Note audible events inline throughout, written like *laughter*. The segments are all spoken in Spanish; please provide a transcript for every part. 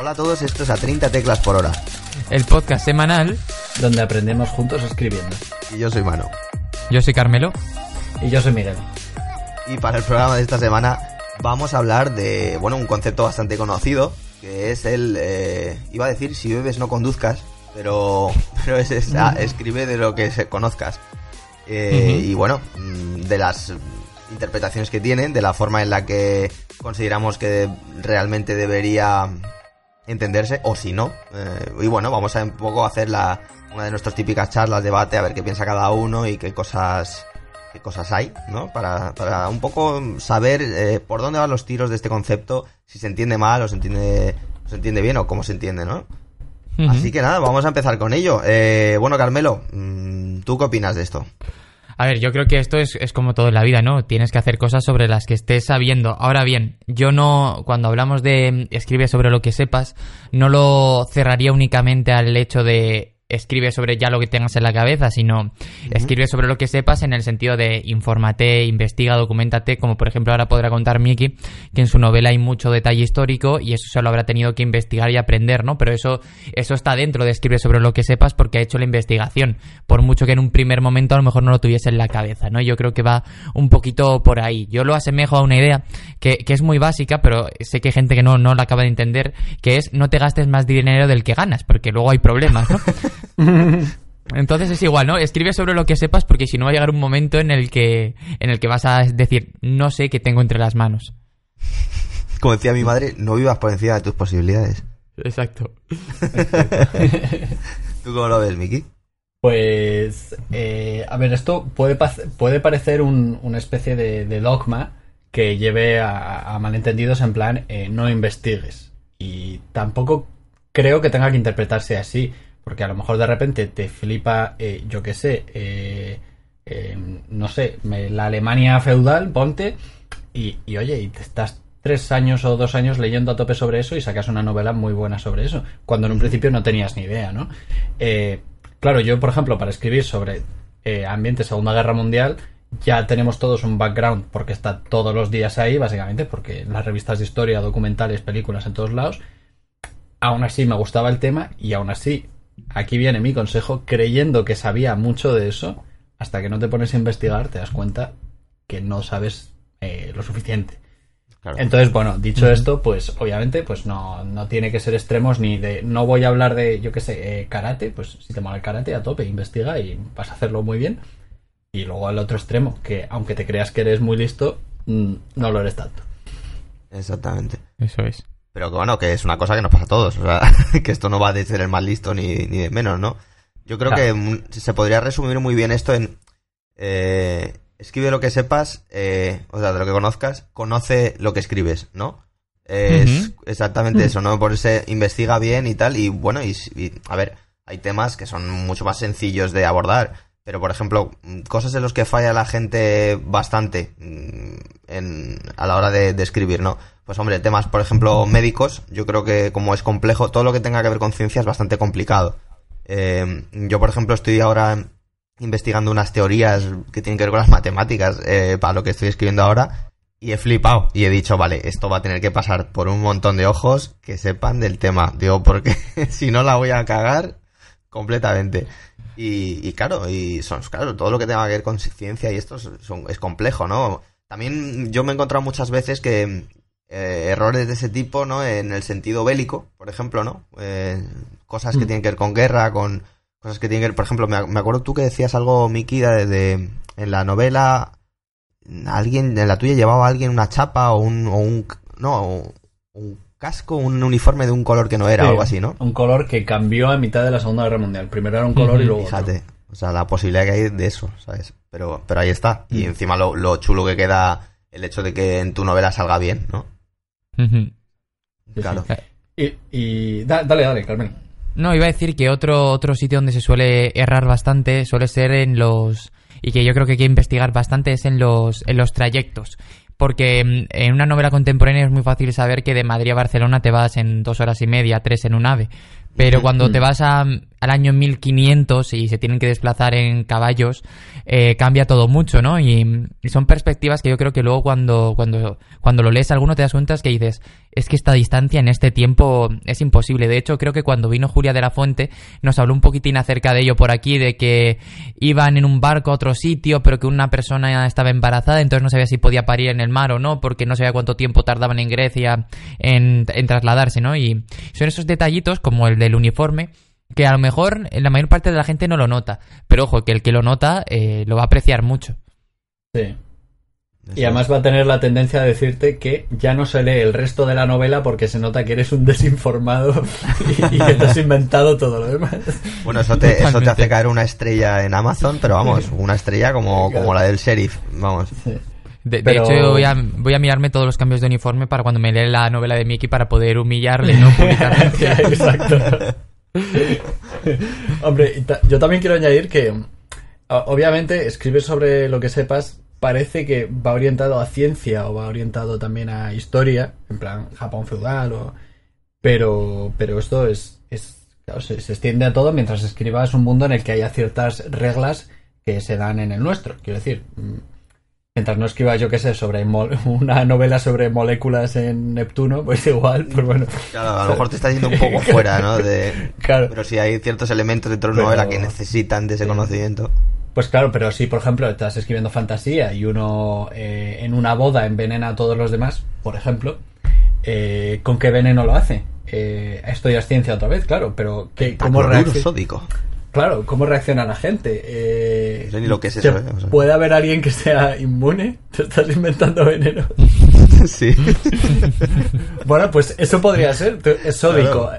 Hola a todos, esto es a 30 teclas por hora. El podcast semanal. donde aprendemos juntos escribiendo. Y yo soy Mano. Yo soy Carmelo. Y yo soy Miguel. Y para el programa de esta semana vamos a hablar de, bueno, un concepto bastante conocido, que es el, eh, iba a decir, si bebes no conduzcas, pero, *laughs* pero es esa, escribe de lo que se conozcas. Eh. Y bueno, mm, de las interpretaciones que tienen, de la forma en la que consideramos que realmente debería entenderse, o si no. Eh, y bueno, vamos a un poco hacer la, una de nuestras típicas charlas, debate, a ver qué piensa cada uno y qué cosas qué cosas hay, ¿no? Para, para un poco saber eh, por dónde van los tiros de este concepto, si se entiende mal o se entiende, se entiende bien o cómo se entiende, ¿no? Así que nada, vamos a empezar con ello. Eh, bueno, Carmelo, mm, ¿tú qué opinas de esto? A ver, yo creo que esto es, es como todo en la vida, ¿no? Tienes que hacer cosas sobre las que estés sabiendo. Ahora bien, yo no, cuando hablamos de mm, escribe sobre lo que sepas, no lo cerraría únicamente al hecho de escribe sobre ya lo que tengas en la cabeza, sino escribe sobre lo que sepas en el sentido de infórmate, investiga, documentate, como por ejemplo ahora podrá contar Miki, que en su novela hay mucho detalle histórico y eso se lo habrá tenido que investigar y aprender, ¿no? Pero eso, eso está dentro de escribe sobre lo que sepas porque ha hecho la investigación, por mucho que en un primer momento a lo mejor no lo tuviese en la cabeza, ¿no? Yo creo que va un poquito por ahí. Yo lo asemejo a una idea que, que es muy básica, pero sé que hay gente que no, no la acaba de entender, que es no te gastes más dinero del que ganas, porque luego hay problemas, ¿no? *laughs* *laughs* Entonces es igual, ¿no? Escribe sobre lo que sepas porque si no va a llegar un momento en el que en el que vas a decir, no sé qué tengo entre las manos. Como decía mi madre, no vivas por encima de tus posibilidades. Exacto. *laughs* ¿Tú cómo lo ves, Miki? Pues, eh, a ver, esto puede, pa- puede parecer un- una especie de, de dogma que lleve a, a malentendidos en plan, eh, no investigues. Y tampoco creo que tenga que interpretarse así, porque a lo mejor de repente te flipa, eh, yo qué sé, eh, eh, no sé, me- la Alemania feudal, ponte, y, y oye, y te estás tres años o dos años leyendo a tope sobre eso y sacas una novela muy buena sobre eso, cuando en un principio no tenías ni idea, ¿no? Eh, claro, yo, por ejemplo, para escribir sobre eh, ambiente Segunda Guerra Mundial, ya tenemos todos un background porque está todos los días ahí, básicamente, porque en las revistas de historia, documentales, películas en todos lados. Aún así me gustaba el tema y aún así, aquí viene mi consejo, creyendo que sabía mucho de eso, hasta que no te pones a investigar te das cuenta que no sabes eh, lo suficiente. Claro. Entonces, bueno, dicho esto, pues obviamente, pues no, no tiene que ser extremos ni de. No voy a hablar de, yo qué sé, eh, karate, pues si te mola el karate, a tope, investiga y vas a hacerlo muy bien. Y luego al otro extremo, que aunque te creas que eres muy listo, mm, no lo eres tanto. Exactamente. Eso es. Pero que bueno, que es una cosa que nos pasa a todos. O sea, *laughs* que esto no va de ser el más listo ni, ni de menos, ¿no? Yo creo Claro. que mm, se podría resumir muy bien esto en... eh, escribe lo que sepas, eh, o sea, de lo que conozcas, conoce lo que escribes, ¿no? Es exactamente eso, ¿no? Por eso investiga bien y tal. Y bueno, y, y, a ver, hay temas que son mucho más sencillos de abordar. Pero, por ejemplo, mm, cosas en las que falla la gente bastante mm, en, a la hora de, de escribir, ¿no? Pues hombre, temas, por ejemplo, médicos, yo creo que como es complejo, todo lo que tenga que ver con ciencia es bastante complicado. Eh, yo, por ejemplo, estoy ahora investigando unas teorías que tienen que ver con las matemáticas eh, para lo que estoy escribiendo ahora y he flipado y he dicho, vale, esto va a tener que pasar por un montón de ojos que sepan del tema. Digo, *laughs* porque si no la voy a cagar completamente. Y, claro, y son, claro, todo lo que tenga que ver con ciencia y esto es complejo, ¿no? También yo me he encontrado muchas veces que eh, errores de ese tipo, ¿no? En el sentido bélico, por ejemplo, ¿no? Eh, cosas que Mm. tienen que ver con guerra, con cosas que tienen que ver, por ejemplo, me, me acuerdo tú que decías algo, Miki, de, de- en la novela, alguien, en la tuya llevaba alguien una chapa o un, o un no, un casco, un uniforme de un color que no era, Sí, algo así, ¿no? Un color que cambió a mitad de la Segunda Guerra Mundial. Primero era un color y luego. otro. Fíjate, o sea, la posibilidad que hay de eso, ¿sabes? Pero, pero ahí está. Y Mm. encima lo, lo chulo que queda el hecho de que en tu novela salga bien, ¿no? Claro. Y, y da- dale, dale, Carmen. No, iba a decir que otro, otro sitio donde se suele errar bastante suele ser en los... y que yo creo que hay que investigar bastante es en los, en los trayectos. Porque mm, en una novela contemporánea es muy fácil saber que de Madrid a Barcelona te vas en dos horas y media, tres en un ave. Pero cuando te vas a, al año 1500 y se tienen que desplazar en caballos, eh, cambia todo mucho, ¿no? Y, son perspectivas que yo creo que luego cuando, cuando, cuando lo lees alguno te das cuenta que dices, es que esta distancia en este tiempo es imposible. De hecho, creo que cuando vino Julia de la Fuente nos habló un poquitín acerca de ello por aquí, de que iban en un barco a otro sitio, pero que una persona estaba embarazada, entonces no sabía si podía parir en el mar o no, porque no sabía cuánto tiempo tardaban en Grecia en, en trasladarse, ¿no? Y son esos detallitos, como el del uniforme, que a lo mejor la mayor parte de la gente no lo nota. Pero ojo, que el que lo nota eh, lo va a apreciar mucho. Sí. Y además va a tener la tendencia a decirte que ya no se lee el resto de la novela porque se nota que eres un desinformado *laughs* y, que te has inventado todo lo demás. Bueno, eso te, eso te hace caer una estrella en Amazon, pero vamos, una estrella como, como la del sheriff, vamos. De, hecho, voy a, voy a mirarme todos los cambios de uniforme para cuando me lee la novela de Mickey para poder humillarle, ¿no? *laughs* Públicamente. *laughs* Exacto. Hombre, yo también quiero añadir que, obviamente, escribir sobre lo que sepas parece que va orientado a ciencia o va orientado también a historia, en plan Japón feudal, o... pero, pero esto es, es se, extiende a todo mientras escribas un mundo en el que haya ciertas reglas que se dan en el nuestro. Quiero decir, mientras no escriba yo qué sé sobre *laughs* una novela sobre moléculas en Neptuno, pues igual, pues bueno. Claro, a lo mejor te está yendo un poco fuera, ¿no? De... *laughs* Claro. Pero si hay ciertos elementos dentro de una novela que necesitan de ese conocimiento. Pues claro, pero si por ejemplo estás escribiendo fantasía y uno eh, en una boda envenena a todos los demás, por ejemplo, eh, ¿con qué veneno lo hace? Eh, esto ya es ciencia otra vez, claro, pero ¿qué, ¿cómo reacciona? Claro, ¿cómo reacciona la gente? Eh, no sé ni lo que es eso, ¿eh? ¿Puede haber alguien que sea inmune? *laughs* ¿Te estás inventando veneno? *laughs* sí. *laughs* bueno, pues eso podría ser. Es sódico.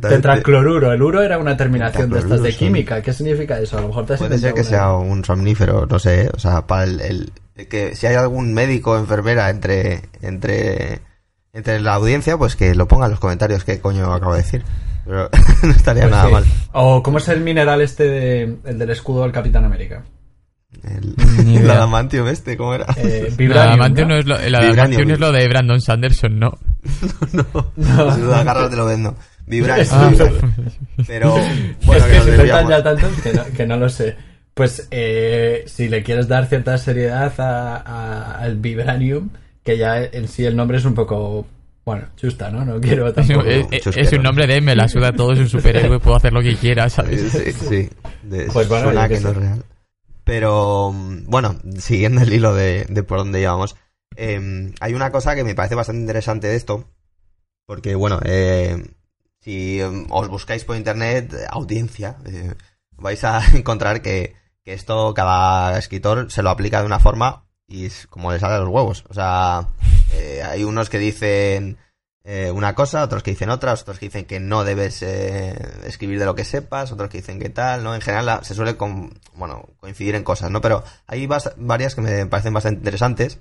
tetracloruro. El uro era una terminación de estas de química. ¿Qué significa eso? A lo mejor te Puede ser que sea un somnífero, no sé. O sea, para el, que si hay algún médico o enfermera entre, entre, entre la audiencia, pues que lo ponga en los comentarios qué coño acabo de decir. Pero *laughs* no estaría pues nada mal. O cómo es el mineral este de, el del escudo del Capitán América. El, *laughs* adamantium este, ¿cómo era? Eh, *laughs* el adamantium, ¿no? es lo, el adamantium es lo de Brandon Sanderson, ¿no? no, no. no. Si lo agarras te lo vendo. Vibranium. Ah, pero bueno, es que, se inventan ya tanto que no, que no lo sé. Pues eh, si le quieres dar cierta seriedad a, a, al Vibranium, que ya en sí el nombre es un poco bueno, chusta, ¿no? No quiero *laughs* tampoco... Es, un nombre de me la suda todo, es un superhéroe, puedo hacer lo que quiera, ¿sabes? Sí, sí. *laughs* pues bueno, suena que, no es real. Pero, bueno, siguiendo el hilo de, por dónde íbamos, em, hay una cosa que me parece bastante interesante de esto, porque, bueno, eh, si em, os buscáis por internet, audiencia, eh, vais a *laughs* encontrar que, que esto cada escritor se lo aplica de una forma y es como le sale a los huevos. O sea, eh, hay unos que dicen eh, una cosa, otros que dicen otra, otros que dicen que no debes eh, escribir de lo que sepas, otros que dicen que tal, ¿no? En general se suele bueno, coincidir en cosas, ¿no? Pero hay varias que me parecen bastante interesantes.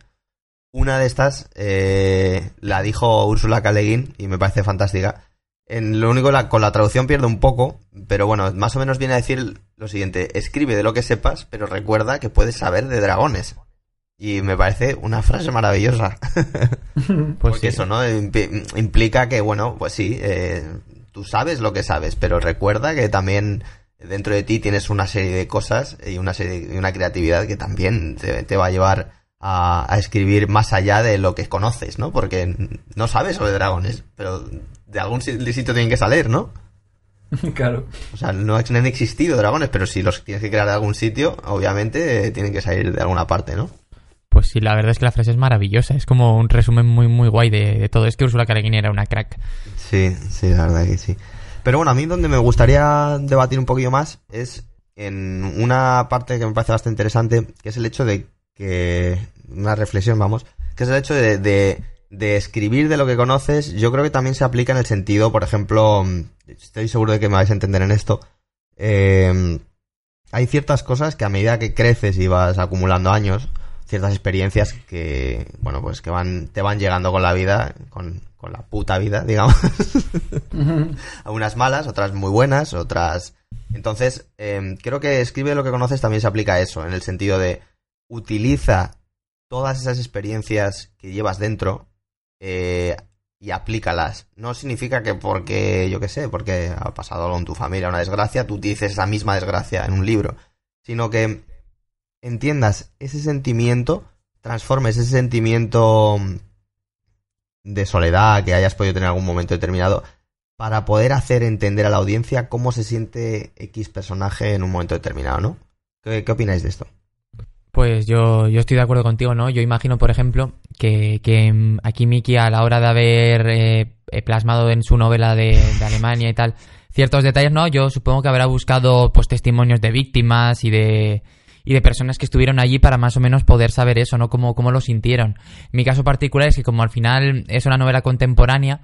Una de estas la dijo Úrsula K. y me parece fantástica. En lo único, la, con la traducción pierde un poco, pero bueno, más o menos viene a decir lo siguiente: escribe de lo que sepas, pero recuerda que puedes saber de dragones. Y me parece una frase maravillosa. *laughs* pues Porque eso, ¿no? implica que, bueno, pues sí, eh, tú sabes lo que sabes, pero recuerda que también dentro de ti tienes una serie de cosas y una serie y una creatividad que también te, va a llevar a, escribir más allá de lo que conoces, ¿no? Porque no sabes sobre dragones, pero de algún sitio tienen que salir, ¿no? *laughs* Claro. O sea, no han existido dragones, pero si los tienes que crear de algún sitio, obviamente tienen que salir de alguna parte, ¿no? Pues sí, la verdad es que la frase es maravillosa. Es como un resumen muy, muy guay de, todo. Es que Ursula K. era una crack. Sí, sí, la verdad que sí. Pero bueno, a mí donde me gustaría debatir un poquillo más es en una parte que me parece bastante interesante, que es el hecho de que. Una reflexión, vamos. Que es el hecho de, de, escribir de lo que conoces. Yo creo que también se aplica en el sentido, por ejemplo. Estoy seguro de que me vais a entender en esto. Eh, hay ciertas cosas que a medida que creces y vas acumulando años, ciertas experiencias que, bueno, pues que van, te van llegando con la vida, con, con la puta vida, digamos. *laughs* Algunas malas, otras muy buenas, otras... Entonces, em, creo que escribe lo que conoces también se aplica a eso, en el sentido de utiliza todas esas experiencias que llevas dentro, eh, y aplícalas. No significa que porque, yo qué sé, porque ha pasado algo en tu familia, una desgracia, tú dices esa misma desgracia en un libro, sino que entiendas ese sentimiento, transformes ese sentimiento de soledad que hayas podido tener en algún momento determinado para poder hacer entender a la audiencia cómo se siente X personaje en un momento determinado, ¿no? ¿Qué, qué opináis de esto? Pues yo, yo estoy de acuerdo contigo, ¿no? Yo imagino, por ejemplo, que, que mm, aquí Miki, a la hora de haber eh, eh, plasmado en su novela de, de, Alemania y tal ciertos detalles, ¿no? Yo supongo que habrá buscado pues testimonios de víctimas y de y de personas que estuvieron allí para más o menos poder saber eso, ¿no? Cómo, cómo lo sintieron. Mi caso particular es que como al final es una novela contemporánea,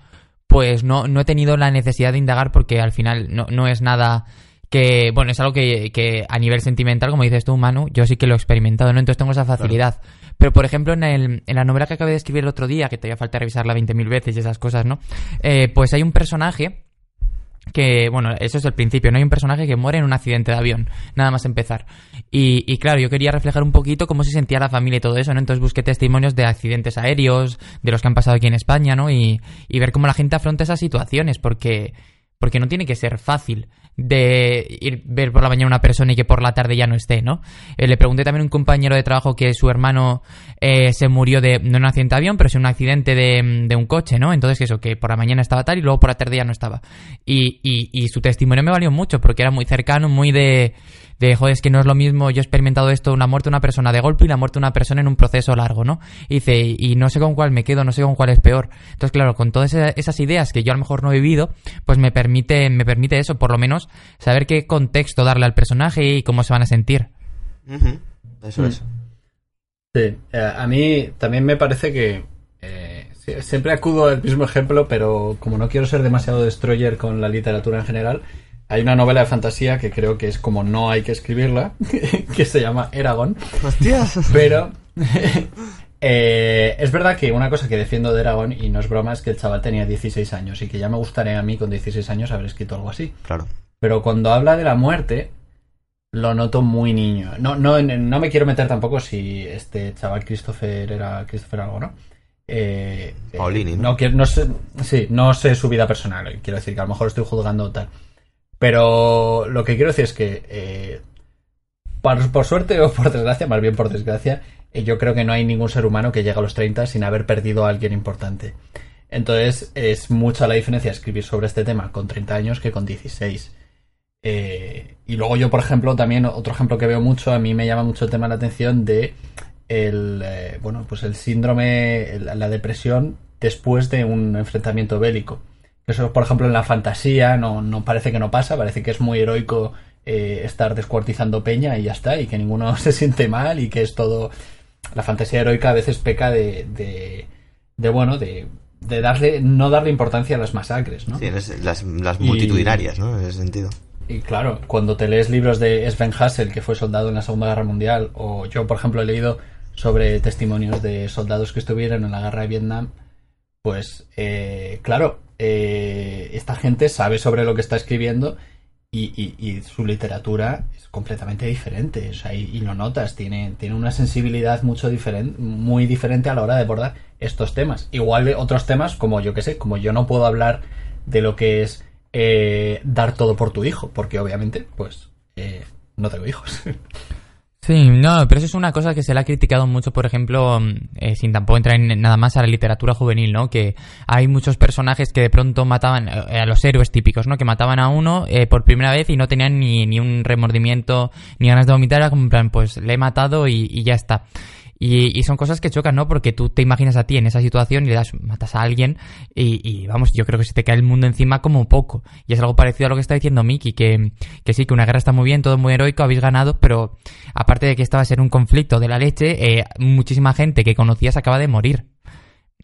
pues no, no he tenido la necesidad de indagar porque al final no, no es nada que, bueno, es algo que, que, a nivel sentimental, como dices tú, Manu, yo sí que lo he experimentado, ¿no? Entonces tengo esa facilidad. Pero, por ejemplo, en, el, en la novela que acabé de escribir el otro día, que te a falta revisarla 20.000 veces y esas cosas, ¿no? Eh, pues hay un personaje que, bueno, eso es el principio, no hay un personaje que muere en un accidente de avión, nada más empezar. Y, y, claro, yo quería reflejar un poquito cómo se sentía la familia y todo eso, ¿no? Entonces busqué testimonios de accidentes aéreos, de los que han pasado aquí en España, ¿no? Y, y ver cómo la gente afronta esas situaciones, porque, porque no tiene que ser fácil de ir ver por la mañana una persona y que por la tarde ya no esté, ¿no? Eh, le pregunté también a un compañero de trabajo que su hermano eh, se murió de, no en un accidente de avión, pero en un accidente de, de, un coche, ¿no? Entonces eso, que por la mañana estaba tal y luego por la tarde ya no estaba. Y, y su testimonio me valió mucho porque era muy cercano, muy de de, joder, es que no es lo mismo, yo he experimentado esto, una muerte de una persona de golpe y la muerte de una persona en un proceso largo, ¿no? Y dice, y no sé con cuál me quedo, no sé con cuál es peor. Entonces, claro, con todas esas ideas que yo a lo mejor no he vivido, pues me permite, me permite eso, por lo menos, saber qué contexto darle al personaje y cómo se van a sentir. Uh -huh. Eso mm. es. Sí, eh, a mí también me parece que eh, siempre acudo al mismo ejemplo, pero como no quiero ser demasiado destroyer con la literatura en general, hay una novela de fantasía que creo que es como no hay que escribirla, *laughs* que se llama Eragon. ¡Hostias! Pero *laughs* eh, es verdad que una cosa que defiendo de Eragon, y no es broma, es que el chaval tenía 16 años y que ya me gustaría a mí con 16 años haber escrito algo así. Claro. Pero cuando habla de la muerte, lo noto muy niño. No, no, no me quiero meter tampoco si este chaval Christopher era Christopher algo, ¿no? Eh, Paulini, eh, ¿no? no, quiero, no sé, sí, no sé su vida personal. Quiero decir que a lo mejor estoy juzgando tal. Pero lo que quiero decir es que, eh, por, por, suerte o por desgracia, más bien por desgracia, eh, yo creo que no hay ningún ser humano que llegue a los 30 sin haber perdido a alguien importante. Entonces es mucha la diferencia escribir sobre este tema con 30 años que con 16. Eh, y luego yo, por ejemplo, también otro ejemplo que veo mucho, a mí me llama mucho el tema la atención de el, eh, bueno, pues el síndrome, la depresión después de un enfrentamiento bélico. Eso, por ejemplo, en la fantasía no, no parece que no pasa, parece que es muy heroico eh, estar descuartizando peña y ya está, y que ninguno *laughs* se siente mal y que es todo... La fantasía heroica a veces peca de, de, de bueno, de, de darle, no darle importancia a las masacres, ¿no? Sí, las, las multitudinarias, y, ¿no? En ese sentido. Y claro, cuando te lees libros de Sven Hassel, que fue soldado en la Segunda Guerra Mundial, o yo, por ejemplo, he leído sobre testimonios de soldados que estuvieron en la guerra de Vietnam, pues, eh, claro, eh, esta gente sabe sobre lo que está escribiendo y, y, y su literatura es completamente diferente. O sea, y, lo notas, tiene, tiene una sensibilidad mucho diferente, muy diferente a la hora de abordar estos temas. Igual de otros temas, como yo que sé, como yo no puedo hablar de lo que es eh, dar todo por tu hijo, porque obviamente, pues, eh, no tengo hijos. *laughs* Sí, no, pero eso es una cosa que se le ha criticado mucho, por ejemplo, eh, sin tampoco entrar en nada más a la literatura juvenil, ¿no? Que hay muchos personajes que de pronto mataban eh, a los héroes típicos, ¿no? Que mataban a uno eh, por primera vez y no tenían ni, ni un remordimiento ni ganas de vomitar, era como en plan, pues le he matado y, y ya está. Y, y, son cosas que chocan, ¿no? Porque tú te imaginas a ti en esa situación y le das, matas a alguien y, vamos, yo creo que se te cae el mundo encima como poco. Y es algo parecido a lo que está diciendo Miki, que, que sí, que una guerra está muy bien, todo muy heroico, habéis ganado, pero aparte de que esta va a ser un conflicto de la leche, eh, muchísima gente que conocías acaba de morir.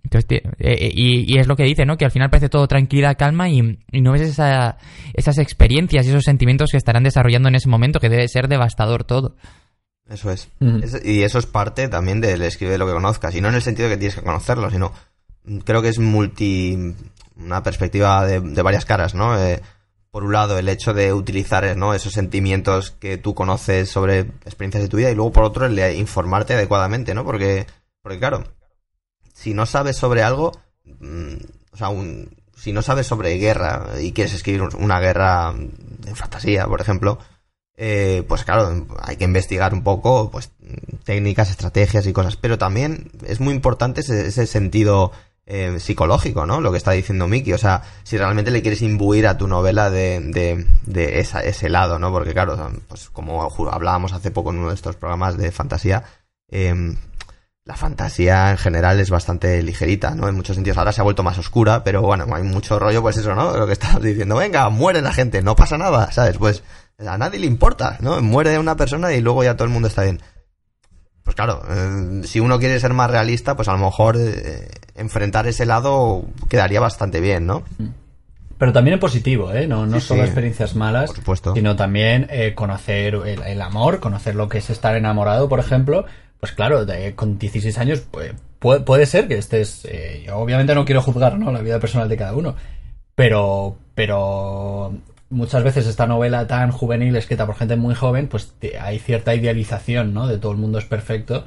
Entonces, eh, y, y, es lo que dice, ¿no? Que al final parece todo tranquila, calma y, y no ves esa, esas experiencias y esos sentimientos que estarán desarrollando en ese momento, que debe ser devastador todo. Eso es. Uh -huh. es. Y eso es parte también del escribe lo que conozcas. Y no en el sentido de que tienes que conocerlo, sino creo que es multi. una perspectiva de, de varias caras, ¿no? Eh, por un lado, el hecho de utilizar ¿no? esos sentimientos que tú conoces sobre experiencias de tu vida, y luego por otro, el de informarte adecuadamente, ¿no? Porque, porque claro, si no sabes sobre algo, o sea, un, si no sabes sobre guerra y quieres escribir una guerra en fantasía, por ejemplo, eh, pues claro, hay que investigar un poco, pues técnicas, estrategias y cosas, pero también es muy importante ese, sentido eh, psicológico, ¿no? Lo que está diciendo Miki, o sea, si realmente le quieres imbuir a tu novela de, de, de ese lado, ¿no? Porque claro, pues como hablábamos hace poco en uno de estos programas de fantasía, eh, la fantasía en general es bastante ligerita, ¿no? En muchos sentidos ahora se ha vuelto más oscura, pero bueno, hay mucho rollo, pues eso, ¿no? Lo que estás diciendo, venga, muere la gente, no pasa nada, ¿sabes? Pues a nadie le importa, ¿no? Muere una persona y luego ya todo el mundo está bien. Pues claro, eh, si uno quiere ser más realista, pues a lo mejor eh, enfrentar ese lado quedaría bastante bien, ¿no? Pero también en positivo, ¿eh? No, no solo experiencias malas, sino también eh, conocer el, amor, conocer lo que es estar enamorado, por ejemplo, pues claro, con 16 años pues, puede, ser que estés... Yo obviamente no quiero juzgar ¿no? la vida personal de cada uno, pero, pero muchas veces esta novela tan juvenil, escrita por gente muy joven, pues hay cierta idealización, ¿no? De todo el mundo es perfecto.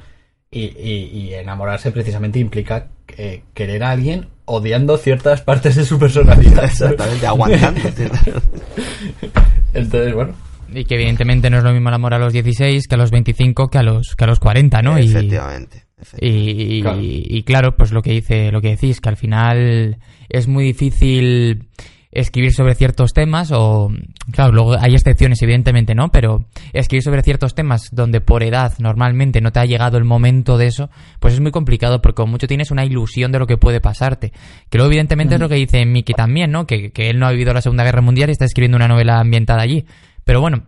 Y, y, enamorarse precisamente implica eh, querer a alguien odiando ciertas partes de su personalidad. *laughs* Exactamente, aguantando. *laughs* Entonces, bueno, y que evidentemente no es lo mismo el amor a los 16 que a los 25 que a los, que a los 40, ¿no? Efectivamente. Y, y, claro. pues lo que dice, lo que decís, que al final es muy difícil escribir sobre ciertos temas o claro luego hay excepciones evidentemente no pero escribir sobre ciertos temas donde por edad normalmente no te ha llegado el momento de eso pues es muy complicado porque con mucho tienes una ilusión de lo que puede pasarte. Que luego evidentemente es lo que dice Miki también no que, que él no ha vivido la segunda guerra mundial y está escribiendo una novela ambientada allí. Pero bueno,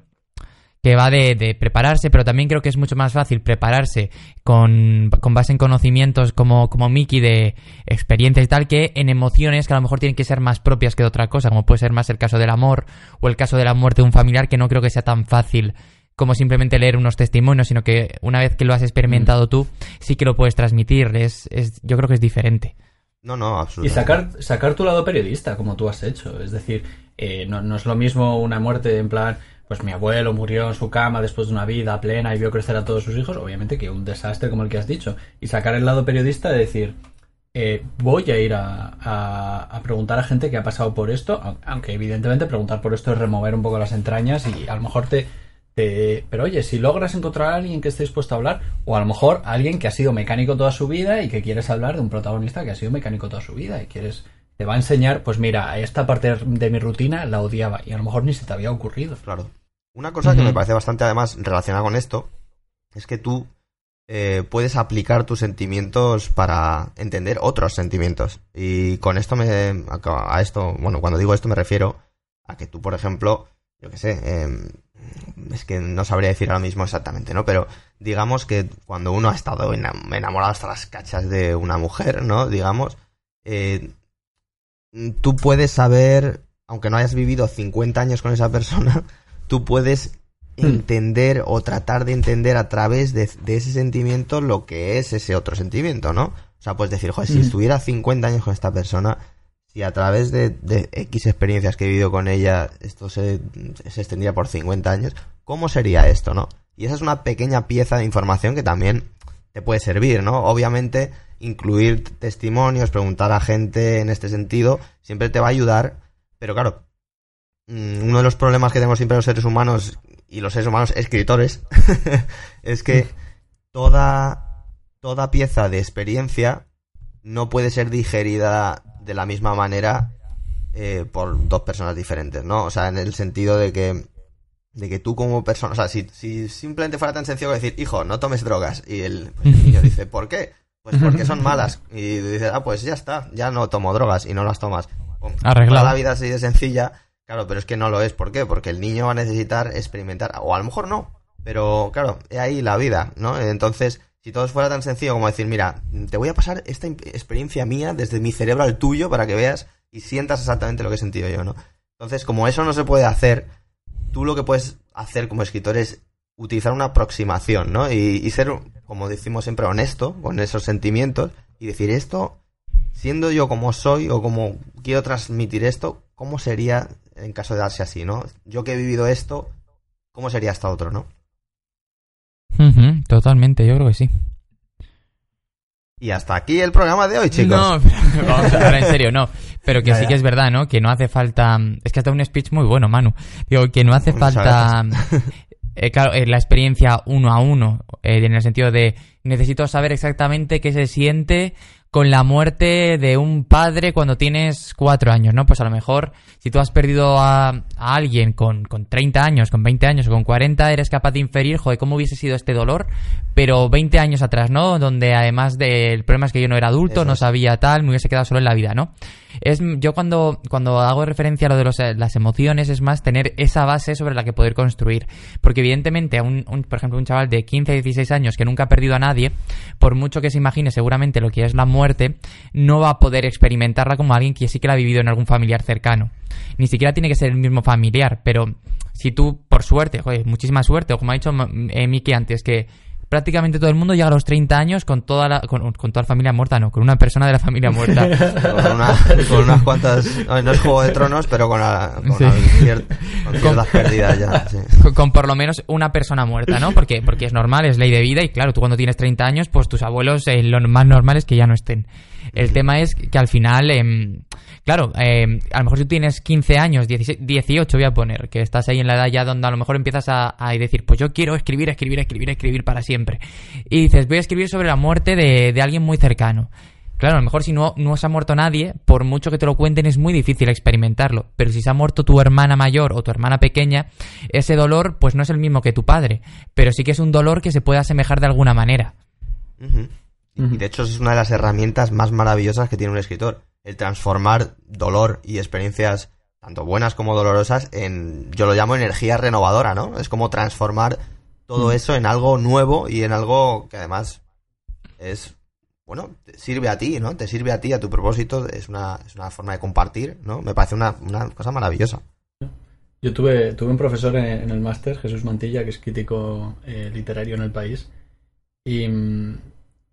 que va de, prepararse, pero también creo que es mucho más fácil prepararse con, base en conocimientos como, como Mickey de experiencia y tal, que en emociones que a lo mejor tienen que ser más propias que de otra cosa, como puede ser más el caso del amor o el caso de la muerte de un familiar, que no creo que sea tan fácil como simplemente leer unos testimonios, sino que una vez que lo has experimentado mm. tú, sí que lo puedes transmitir. Es, es, yo creo que es diferente. No, no, absolutamente. Y sacar, sacar tu lado periodista, como tú has hecho. Es decir, eh, no, no, es lo mismo una muerte en plan, pues mi abuelo murió en su cama después de una vida plena y vio crecer a todos sus hijos, obviamente que un desastre como el que has dicho. Y sacar el lado periodista de decir, eh, voy a ir a, a, preguntar a gente que ha pasado por esto, aunque evidentemente preguntar por esto es remover un poco las entrañas y a lo mejor te... te pero oye, si logras encontrar a alguien que esté dispuesto a hablar, o a lo mejor alguien que ha sido mecánico toda su vida y que quieres hablar de un protagonista que ha sido mecánico toda su vida y quieres te va a enseñar, pues mira, esta parte de mi rutina la odiaba y a lo mejor ni se te había ocurrido. Claro. Una cosa que me parece bastante además relacionada con esto es que tú eh, puedes aplicar tus sentimientos para entender otros sentimientos. Y con esto me. A esto, bueno, cuando digo esto me refiero a que tú, por ejemplo, yo qué sé, em, es que no sabría decir ahora mismo exactamente, ¿no? Pero digamos que cuando uno ha estado enamorado hasta las cachas de una mujer, ¿no? Digamos, eh, tú puedes saber, aunque no hayas vivido 50 años con esa persona, *laughs* tú puedes hmm. entender o tratar de entender a través de, ese sentimiento lo que es ese otro sentimiento, ¿no? O sea, puedes decir, joder, si hmm. estuviera 50 años con esta persona, si a través de, X experiencias que he vivido con ella esto se, se extendía por 50 años, ¿cómo sería esto, no? Y esa es una pequeña pieza de información que también te puede servir, ¿no? Obviamente incluir testimonios, preguntar a gente en este sentido, siempre te va a ayudar, pero claro, mm, uno de los problemas que tenemos siempre los seres humanos y los seres humanos escritores *laughs* es que toda, toda pieza de experiencia no puede ser digerida de la misma manera eh, por dos personas diferentes, ¿no? O sea, en el sentido de que de que tú como persona, o sea, si, si simplemente fuera tan sencillo decir, hijo, no tomes drogas, y el, el niño dice, *laughs* ¿por qué? Pues *laughs* porque son malas. Y dices, ah, pues ya está, ya no tomo drogas y no las tomas. Arreglado. La vida así de sencilla, claro, pero es que no lo es. ¿Por qué? Porque el niño va a necesitar experimentar, o a lo mejor no, pero claro, es ahí la vida, ¿no? Entonces, si todo fuera tan sencillo como decir, mira, te voy a pasar esta experiencia mía desde mi cerebro al tuyo para que veas y sientas exactamente lo que he sentido yo, ¿no? Entonces, como eso no se puede hacer, tú lo que puedes hacer como escritor es utilizar una aproximación, ¿no? Y, ser, como decimos siempre, honesto con esos sentimientos y decir esto, siendo yo como soy o como quiero transmitir esto, ¿cómo sería en caso de darse así, ¿no? Yo que he vivido esto, ¿cómo sería hasta otro, ¿no? totalmente, yo creo que sí. Y hasta aquí el programa de hoy, chicos. No, *laughs* pero, vamos a hablar en serio, no. Pero que sí que es verdad, ¿no? Que no hace falta... Es que has dado un speech muy bueno, Manu. Digo, que no hace Muchas falta... *laughs* eh, claro, eh, la experiencia uno a uno, eh, en el sentido de necesito saber exactamente qué se siente con la muerte de un padre cuando tienes cuatro años, ¿no? Pues a lo mejor si tú has perdido a, a alguien con, con 30 años, con 20 años o con 40, eres capaz de inferir, joder, cómo hubiese sido este dolor, pero 20 años atrás, ¿no? Donde además del problema es que yo no era adulto, Eso no sabía tal, me hubiese quedado solo en la vida, ¿no? Es, yo cuando, cuando hago referencia a lo de los, eh, las emociones es más tener esa base sobre la que poder construir. Porque evidentemente, a un, por ejemplo, un chaval de 15, 16 años que nunca ha perdido a nadie, por mucho que se imagine seguramente lo que es la muerte, no va a poder experimentarla como alguien que sí que la ha vivido en algún familiar cercano. Ni siquiera tiene que ser el mismo familiar, pero si tú, por suerte, joder, muchísima suerte, o como ha dicho eh, Miki antes, que prácticamente todo el mundo llega a los 30 años con toda la, con, con toda la familia muerta, no, con una persona de la familia muerta. *laughs* Con, una- con unas cuantas. No, es Juego de Tronos, pero con, la- con Sí. la- cier- con ciertas pérdidas ya. *laughs* sí. con, con por lo menos una persona muerta, ¿no? Porque, porque es normal, es ley de vida y claro, tú cuando tienes 30 años, pues tus abuelos eh, lo más normal es que ya no estén. El tema es que al final, em, claro, em, a lo mejor si tú tienes 15 años, 16, 18 voy a poner, que estás ahí en la edad ya donde a lo mejor empiezas a, decir, pues yo quiero escribir, escribir, escribir, escribir para siempre. Y dices, voy a escribir sobre la muerte de, de alguien muy cercano. Claro, a lo mejor si no, no se ha muerto nadie, por mucho que te lo cuenten, es muy difícil experimentarlo. Pero si se ha muerto tu hermana mayor o tu hermana pequeña, ese dolor pues no es el mismo que tu padre. Pero sí que es un dolor que se puede asemejar de alguna manera. Y de hecho es una de las herramientas más maravillosas que tiene un escritor. El transformar dolor y experiencias, tanto buenas como dolorosas, en, yo lo llamo energía renovadora, ¿no? Es como transformar todo eso en algo nuevo y en algo que además es, bueno, te sirve a ti, ¿no? Te sirve a ti, a tu propósito, es una, es una forma de compartir, ¿no? Me parece una, una cosa maravillosa. Yo tuve, tuve un profesor en, en el máster, Jesús Mantilla, que es crítico eh, literario en el país, y mm,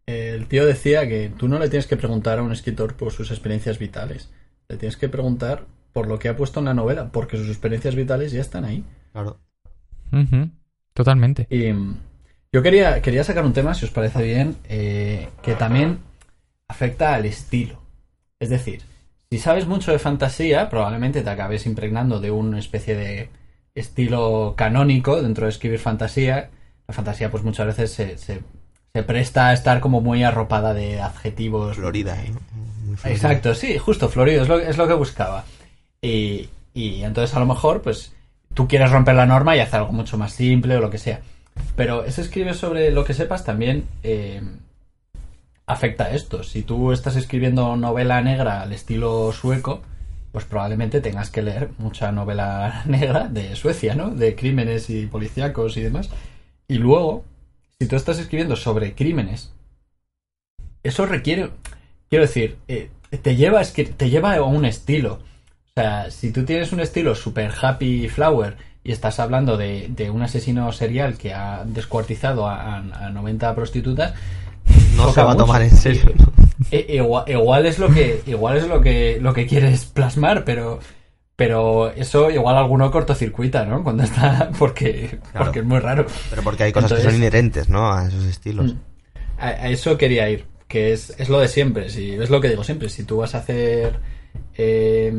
el tío decía que tú no le tienes que preguntar a un escritor por sus experiencias vitales, le tienes que preguntar por lo que ha puesto en la novela, porque sus experiencias vitales ya están ahí. Claro. Totalmente. Y mm, yo quería, quería sacar un tema, si os parece bien, eh, que también afecta al estilo. Es decir, si sabes mucho de fantasía, probablemente te acabes impregnando de una especie de estilo canónico dentro de escribir fantasía. La fantasía, pues muchas veces se, se- se presta a estar como muy arropada de adjetivos. Florida. Muy florida. Exacto, sí, justo, florido, es lo, es lo que buscaba. Y, y entonces a lo mejor, pues, tú quieres romper la norma y hacer algo mucho más simple o lo que sea. Pero ese escribe sobre lo que sepas también eh, afecta a esto. Si tú estás escribiendo novela negra al estilo sueco, pues probablemente tengas que leer mucha novela *laughs* negra de Suecia, ¿no? De crímenes y policíacos y demás. Y luego, si tú estás escribiendo sobre crímenes, eso requiere, quiero decir, eh, te lleva a escri- te lleva a un estilo. O sea, si tú tienes un estilo super happy flower y estás hablando de, de un asesino serial que ha descuartizado a, a- a 90 prostitutas, No se va a tomar en serio, ¿no? E- igual, igual es lo que igual es lo que lo que quieres plasmar, pero pero eso igual alguno cortocircuita, ¿no? Cuando está *laughs* porque Claro. porque es muy raro. Pero porque hay cosas que son inherentes, ¿no? A esos estilos. Mm. A, a eso quería ir, que es, es lo de siempre, si, es lo que digo siempre, si tú vas a hacer eh,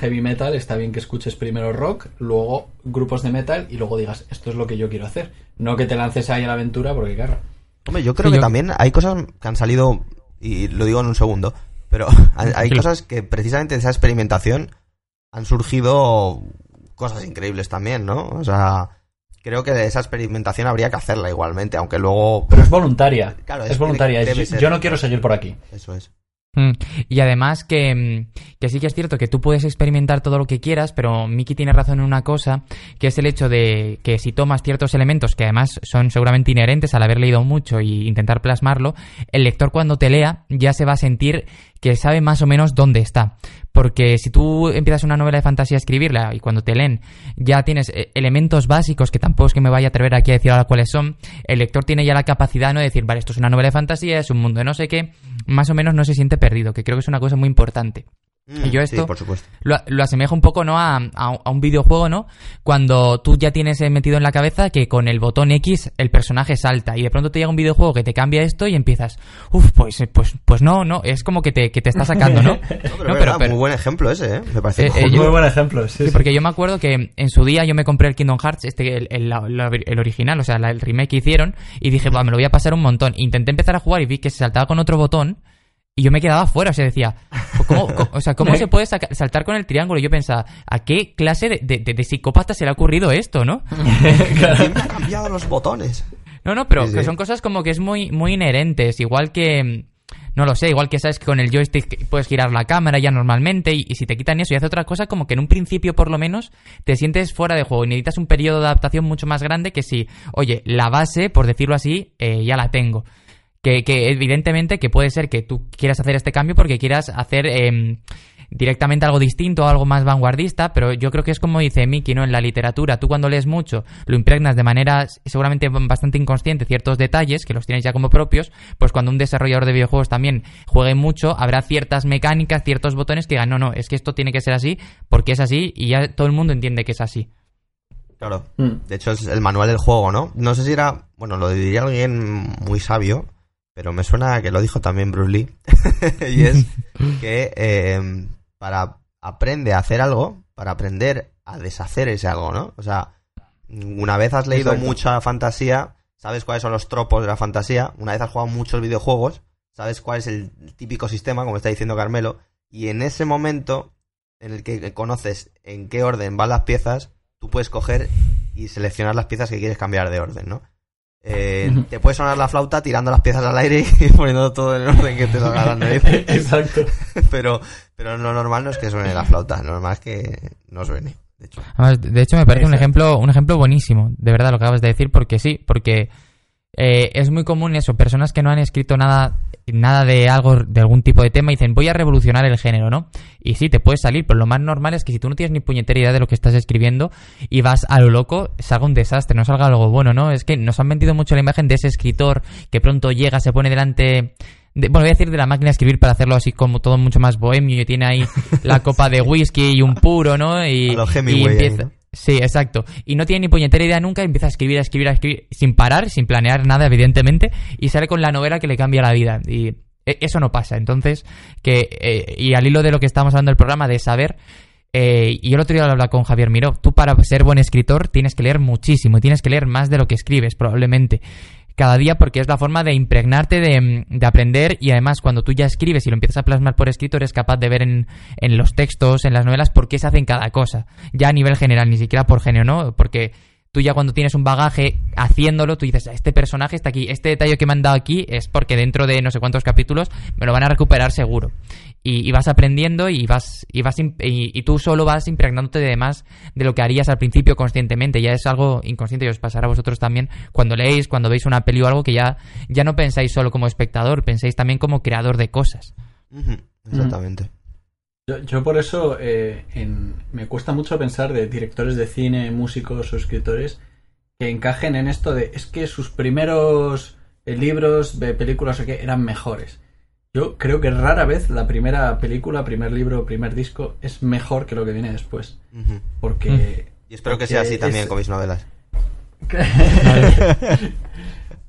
heavy metal, está bien que escuches primero rock, luego grupos de metal y luego digas, esto es lo que yo quiero hacer. No que te lances ahí a la aventura porque claro. Hombre, yo creo Sí, que yo- también hay cosas que han salido, y lo digo en un segundo, pero *laughs* hay, cosas que precisamente de esa experimentación han surgido cosas increíbles también, ¿no? O sea, creo que esa experimentación habría que hacerla igualmente, aunque luego... Pero es voluntaria. Claro, es, es- voluntaria. yo- yo no quiero seguir por aquí. Eso es. Mm, Y además que, mm, que sí que es cierto que tú puedes experimentar todo lo que quieras, pero Miki tiene razón en una cosa, que es el hecho de que si tomas ciertos elementos que además son seguramente inherentes al haber leído mucho y intentar plasmarlo, el lector cuando te lea ya se va a sentir que sabe más o menos dónde está. Porque si tú empiezas una novela de fantasía a escribirla y cuando te leen ya tienes eh, elementos básicos que tampoco es que me vaya a atrever aquí a decir ahora cuáles son, el lector tiene ya la capacidad ¿no? de decir, vale, esto es una novela de fantasía, es un mundo de no sé qué, más o menos no se siente perdido, que creo que es una cosa muy importante. Y yo Mm, esto Sí, por supuesto. lo, lo asemejo un poco, ¿no? A, a- a un videojuego, ¿no? Cuando tú ya tienes eh, metido en la cabeza que con el botón X el personaje salta y de pronto te llega un videojuego que te cambia esto y empiezas, uff, pues, eh, pues, pues no, no, es como que te, que te está *laughs* sacando, ¿no? No, pero, No, es pero- verdad, pero- muy buen ejemplo ese, ¿eh? Me parece Eh, eh, yo- Muy buen ejemplo, sí. Sí, sí. porque yo me acuerdo que en su día yo me compré el Kingdom Hearts, este, el, el- la- la- el original, o sea, la- el remake que hicieron, y dije, "Buah, me lo voy a pasar un montón. Intenté empezar a jugar y vi que se saltaba con otro botón, y yo me quedaba fuera, o sea, decía, ¿cómo, cómo- o sea, ¿cómo se puede saca- saltar con el triángulo? Y yo pensaba, ¿a qué clase de, de- de- psicópata se le ha ocurrido esto, no? ¿Quién me ha cambiado los botones? No, no, pero Sí, que son cosas como que es muy, muy inherentes. Igual que. No lo sé, igual que sabes que con el joystick puedes girar la cámara ya normalmente. Y, y si te quitan eso y haces otra cosa, como que en un principio por lo menos te sientes fuera de juego y necesitas un periodo de adaptación mucho más grande que si, oye, la base, por decirlo así, eh, ya la tengo. Que, que evidentemente que puede ser que tú quieras hacer este cambio porque quieras hacer em, directamente algo distinto, algo más vanguardista, pero yo creo que es como dice Miki, ¿no? En la literatura, tú cuando lees mucho lo impregnas de manera seguramente bastante inconsciente ciertos detalles que los tienes ya como propios, pues cuando un desarrollador de videojuegos también juegue mucho, habrá ciertas mecánicas, ciertos botones que digan, no, no, es que esto tiene que ser así porque es así y ya todo el mundo entiende que es así. Claro. Mm. De hecho, es el manual del juego, ¿no? No sé si era. Bueno, lo diría alguien muy sabio, pero me suena que lo dijo también Bruce Lee. *laughs* y es *laughs* que eh, para aprende a hacer algo, para aprender a deshacer ese algo, ¿no? O sea, una vez has leído Exacto. mucha fantasía, sabes cuáles son los tropos de la fantasía, una vez has jugado muchos videojuegos, sabes cuál es el típico sistema, como está diciendo Carmelo, y en ese momento en el que conoces en qué orden van las piezas, tú puedes coger y seleccionar las piezas que quieres cambiar de orden, ¿no? Eh, te puede sonar la flauta tirando las piezas al aire y *laughs* poniendo todo en el orden que te salga las narices. Exacto. *laughs* pero, pero lo normal no es que suene la flauta, lo normal es que no suene. De hecho. Además, de hecho, me parece un ejemplo, un ejemplo buenísimo, de verdad, lo que acabas de decir, porque sí, porque eh, es muy común eso, personas que no han escrito nada, nada de algo, de algún tipo de tema, y dicen, voy a revolucionar el género, ¿no? Y sí, te puedes salir, pero lo más normal es que si tú no tienes ni puñetera idea de lo que estás escribiendo y vas a lo loco, salga un desastre, no salga algo bueno, ¿no? Es que nos han vendido mucho la imagen de ese escritor que pronto llega, se pone delante de- bueno, voy a decir de la máquina de escribir para hacerlo así como todo mucho más bohemio y tiene ahí *laughs* la copa de whisky y un puro, ¿no? Y, A lo y ahí, empieza... ¿no? Sí, exacto. Y no tiene ni puñetera idea nunca, empieza a escribir, a escribir, a escribir, sin parar, sin planear nada, evidentemente, y sale con la novela que le cambia la vida. Y e- eso no pasa. Entonces, que eh, y al hilo de lo que estábamos hablando del programa, de saber, eh, y yo el otro día lo hablaba con Javier Miró, tú para ser buen escritor tienes que leer muchísimo, tienes que leer más de lo que escribes, probablemente. Cada día porque es la forma de impregnarte, de, de aprender y además cuando tú ya escribes y lo empiezas a plasmar por escrito eres capaz de ver en, en los textos, en las novelas, por qué se hacen cada cosa. Ya a nivel general, ni siquiera por género, ¿no? Porque tú ya cuando tienes un bagaje haciéndolo, tú dices, este personaje está aquí, este detalle que me han dado aquí es porque dentro de no sé cuántos capítulos me lo van a recuperar seguro. Y, y vas aprendiendo y vas y vas y, y tú solo vas impregnándote de más de lo que harías al principio conscientemente. Ya es algo inconsciente y os pasará a vosotros también cuando leéis, cuando veis una peli o algo que ya, ya no pensáis solo como espectador, pensáis también como creador de cosas. Exactamente. Yo, yo por eso eh, en- me cuesta mucho pensar de directores de cine, músicos o escritores que encajen en esto de es que sus primeros eh, libros, de películas o qué eran mejores. Yo creo que rara vez la primera película, primer libro, primer disco es mejor que lo que viene después. Porque. Y espero que sea así también es- con mis novelas. *laughs*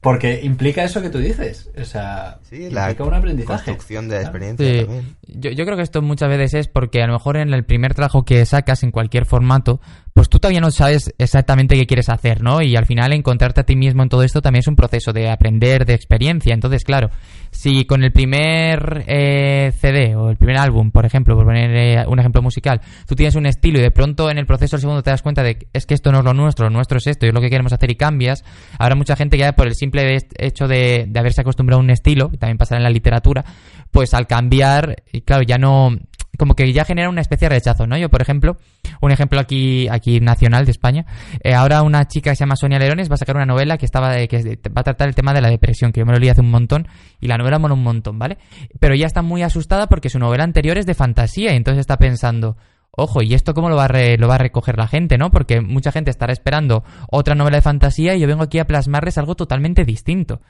Porque implica eso que tú dices. O sea, Sí, la implica un aprendizaje. construcción de la experiencia Sí. también. Yo, yo creo que esto muchas veces es porque a lo mejor en el primer trabajo que sacas en cualquier formato, pues tú todavía no sabes exactamente qué quieres hacer, ¿no? Y al final encontrarte a ti mismo en todo esto también es un proceso de aprender, de experiencia. Entonces, claro, si con el primer eh, CD o el primer álbum, por ejemplo, por poner eh, un ejemplo musical, tú tienes un estilo y de pronto en el proceso del segundo te das cuenta de que es que esto no es lo nuestro, lo nuestro es esto y es lo que queremos hacer y cambias, habrá mucha gente que ya por el simple hecho de, de haberse acostumbrado a un estilo, y también pasará en la literatura, pues al cambiar, y claro, ya no como que ya genera una especie de rechazo, ¿no? Yo, por ejemplo, un ejemplo aquí, aquí nacional de España, eh, ahora una chica que se llama Sonia Lerones va a sacar una novela que estaba de- que va a tratar el tema de la depresión, que yo me lo leí hace un montón, y la novela mola un montón, ¿vale? Pero ella está muy asustada porque su novela anterior es de fantasía, y entonces está pensando, ojo, ¿y esto cómo lo va, a re- lo va a recoger la gente, no? Porque mucha gente estará esperando otra novela de fantasía y yo vengo aquí a plasmarles algo totalmente distinto.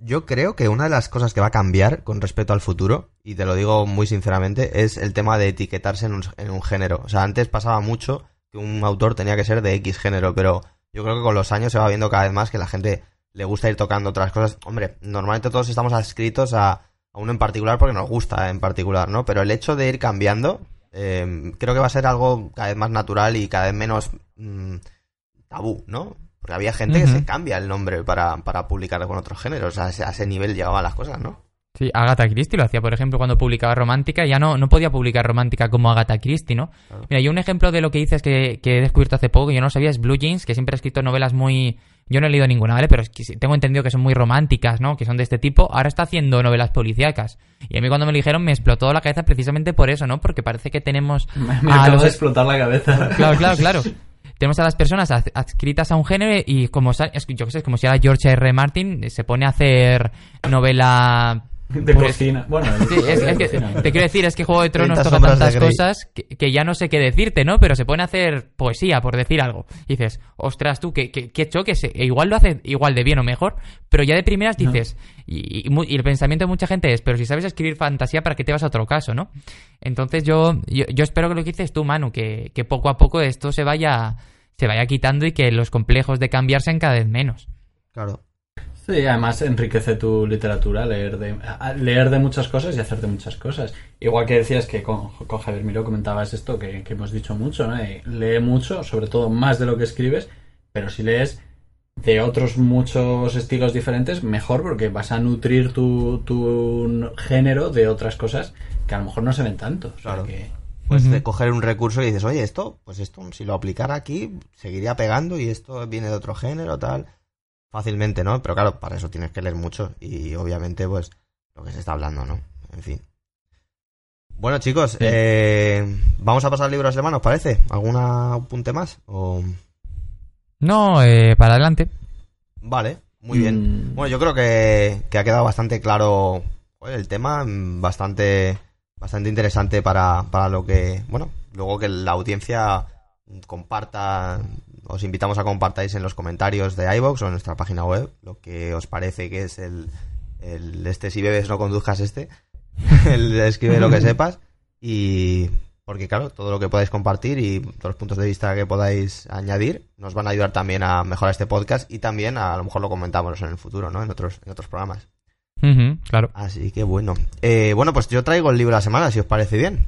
Yo creo que una de las cosas que va a cambiar con respecto al futuro, y te lo digo muy sinceramente, es el tema de etiquetarse en un, en un género. O sea, antes pasaba mucho que un autor tenía que ser de X género, pero yo creo que con los años se va viendo cada vez más que la gente le gusta ir tocando otras cosas. Hombre, normalmente todos estamos adscritos a, uno en particular porque nos gusta en particular, ¿no? Pero el hecho de ir cambiando, eh, creo que va a ser algo cada vez más natural y cada vez menos mm, tabú, ¿no? Porque había gente que se cambia el nombre para, para publicar con otros géneros. A ese, a ese nivel llegaban las cosas, ¿no? Sí, Agatha Christie lo hacía, por ejemplo, cuando publicaba Romántica, ya no, no podía publicar Romántica como Agatha Christie, ¿no? Claro. Mira, yo un ejemplo de lo que dices que, que he descubierto hace poco, que yo no sabía, es Blue Jeans, que siempre ha escrito novelas muy... Yo no he leído ninguna, ¿vale? Pero es que sí- tengo entendido que son muy románticas, ¿no? Que son de este tipo. Ahora está haciendo novelas policíacas. Y a mí cuando me lo dijeron me explotó la cabeza precisamente por eso, ¿no? Porque parece que tenemos... *laughs* Me, me a acaba los- de explotar la cabeza. Claro, claro, claro. *laughs* Tenemos a las personas ad- adscritas a un género y como yo qué sé, como si ahora George R. R. Martin se pone a hacer novela De Pues- cocina. Bueno, Sí, es, que, cocina. te quiero decir, es que Juego de Tronos 30 toca tantas cosas que, que ya no sé qué decirte, ¿no? Pero se pone a hacer poesía, por decir algo. Y dices, ostras, tú, qué, qué, qué choque. e igual lo hace igual de bien o mejor, pero ya de primeras dices, y, y el pensamiento de mucha gente es, pero si sabes escribir fantasía, ¿para qué te vas a otro caso, no? Entonces yo, yo, yo espero que lo que dices tú, Manu, que, que poco a poco esto se vaya, se vaya quitando y que los complejos de cambiar sean cada vez menos. Claro. Sí, además enriquece tu literatura leer de, leer de muchas cosas y hacer de muchas cosas. Igual que decías que con, con Javier Miró comentabas esto que, que hemos dicho mucho, ¿no? Eh, Lee mucho, sobre todo más de lo que escribes, pero si lees de otros muchos estilos diferentes, mejor porque vas a nutrir tu, tu género de otras cosas que a lo mejor no se ven tanto. O sea Claro. que- Pues de coger un recurso y dices, oye, esto, pues esto, si lo aplicara aquí, seguiría pegando y esto viene de otro género, tal. Fácilmente, ¿no? Pero claro, para eso tienes que leer mucho y obviamente, pues, lo que se está hablando, ¿no? En fin. Bueno, chicos, Sí. eh, vamos a pasar al libro de la semana, ¿os parece? ¿Algún apunte más? O... No, eh, para adelante. Vale, muy bien. Mm. Bueno, yo creo que, que ha quedado bastante claro el tema, mm, bastante, bastante interesante para, para lo que, bueno, luego que la audiencia comparta, os invitamos a compartáis en los comentarios de iVoox o en nuestra página web lo que os parece que es el, el este si bebes no conduzcas este, *laughs* el escribe lo que *laughs* sepas y porque claro, todo lo que podáis compartir y todos los puntos de vista que podáis añadir nos van a ayudar también a mejorar este podcast y también a, a lo mejor lo comentamos en el futuro, ¿no? En otros, en otros programas. Claro. Así que bueno. Eh, bueno, pues yo traigo el libro de la semana, si os parece bien.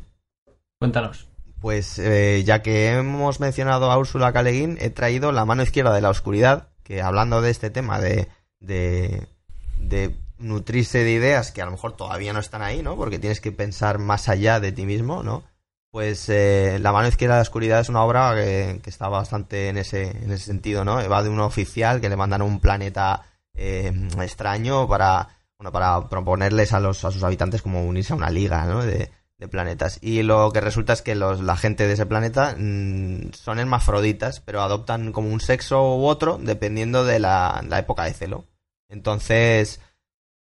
Cuéntanos. Pues eh, ya que hemos mencionado a Úrsula K. Le Guin, he traído La mano izquierda de la oscuridad, que hablando de este tema de, de, de nutrirse de ideas que a lo mejor todavía no están ahí, ¿no? Porque tienes que pensar más allá de ti mismo, ¿no? Pues eh, La mano izquierda de la oscuridad es una obra que, que está bastante en ese, en ese sentido, ¿no? Va de un oficial que le mandan a un planeta eh, extraño para, bueno, para proponerles a, los, a sus habitantes como unirse a una liga, ¿no? De, de planetas. Y lo que resulta es que los, la gente de ese planeta mm, son hermafroditas, pero adoptan como un sexo u otro dependiendo de la, la época de celo. Entonces,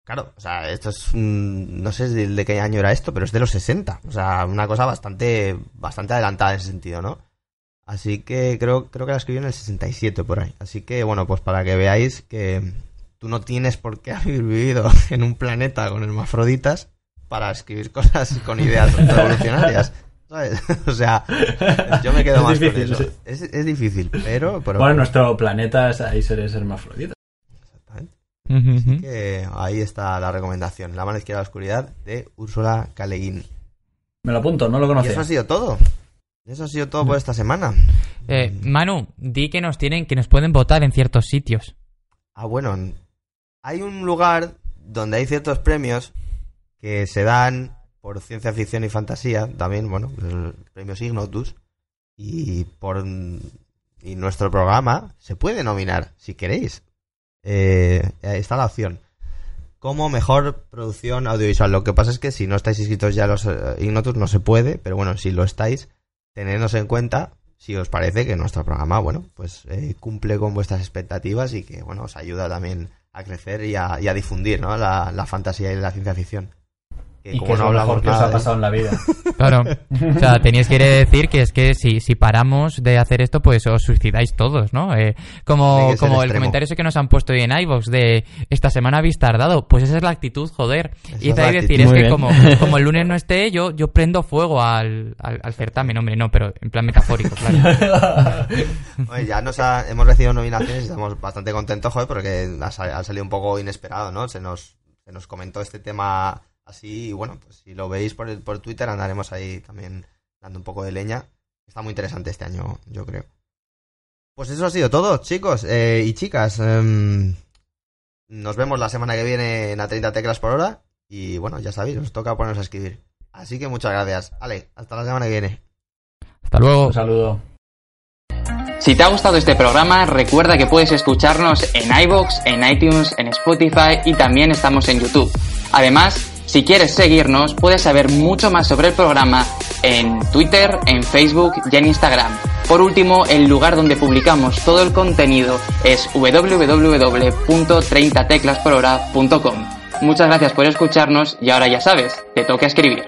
claro, o sea, esto es, un- no sé de, de qué año era esto, pero es de los 60. O sea, una cosa bastante, bastante adelantada en ese sentido, ¿no? Así que creo, creo que la escribió en el 67 por ahí. Así que, bueno, pues para que veáis que tú no tienes por qué *laughs* haber vivido en un planeta con hermafroditas para escribir *laughs* cosas con ideas revolucionarias. ¿Sabes? *laughs* O sea, yo me quedo Es más difícil, con eso. sí. Es, es difícil, pero... pero Bueno, en nuestro planeta hay seres hermafroditas. Exactamente. Así que ahí está la recomendación. La mano izquierda de la oscuridad de Úrsula K. Le Guin. Me lo apunto, no lo Y conocía. eso ha sido todo. Eso ha sido todo por esta semana. Eh, Manu, di que nos tienen, que nos pueden votar en ciertos sitios. Ah, bueno, hay un lugar donde hay ciertos premios que se dan por ciencia ficción y fantasía, también, bueno, el premio Ignotus, y por y nuestro programa se puede nominar, si queréis. Eh, está la opción. Como mejor producción audiovisual. Lo que pasa es que si no estáis inscritos ya a los eh, Ignotus no se puede, pero bueno, si lo estáis, tenednos en cuenta si os parece que nuestro programa, bueno, pues eh, cumple con vuestras expectativas y que, bueno, os ayuda también a crecer y a, y a difundir, ¿no? La, la fantasía y la ciencia ficción. Y que es lo mejor que os ha pasado en la vida. *laughs* Claro. O sea, teníais que decir que es que si, si paramos de hacer esto, pues os suicidáis todos, ¿no? Eh, como como el comentario ese que nos han puesto hoy en iVoox de esta semana habéis tardado. Pues esa es la actitud, joder. y es decir, es que como, como, el lunes no esté, yo, yo prendo fuego al, al, certamen, hombre, no, pero en plan metafórico, claro. *laughs* ya nos hemos recibido nominaciones y estamos bastante contentos, joder, porque ha, ha salido un poco inesperado, ¿no? Se nos, se nos comentó este tema Así, bueno, pues si lo veis por, por Twitter andaremos ahí también dando un poco de leña. Está muy interesante este año, yo creo. Pues eso ha sido todo, chicos eh, y chicas. Em, nos vemos la semana que viene en a 30 teclas por hora. Y bueno, ya sabéis, os toca ponernos a escribir. Así que muchas gracias. Vale, hasta la semana que viene. Hasta luego. Un saludo. Si te ha gustado este programa, recuerda que puedes escucharnos en iBox, en iTunes, en Spotify y también estamos en YouTube. Además, si quieres seguirnos, puedes saber mucho más sobre el programa en Twitter, en Facebook y en Instagram. Por último, el lugar donde publicamos todo el contenido es www.30teclasporhora.com. Muchas gracias por escucharnos y ahora ya sabes, te toca escribir.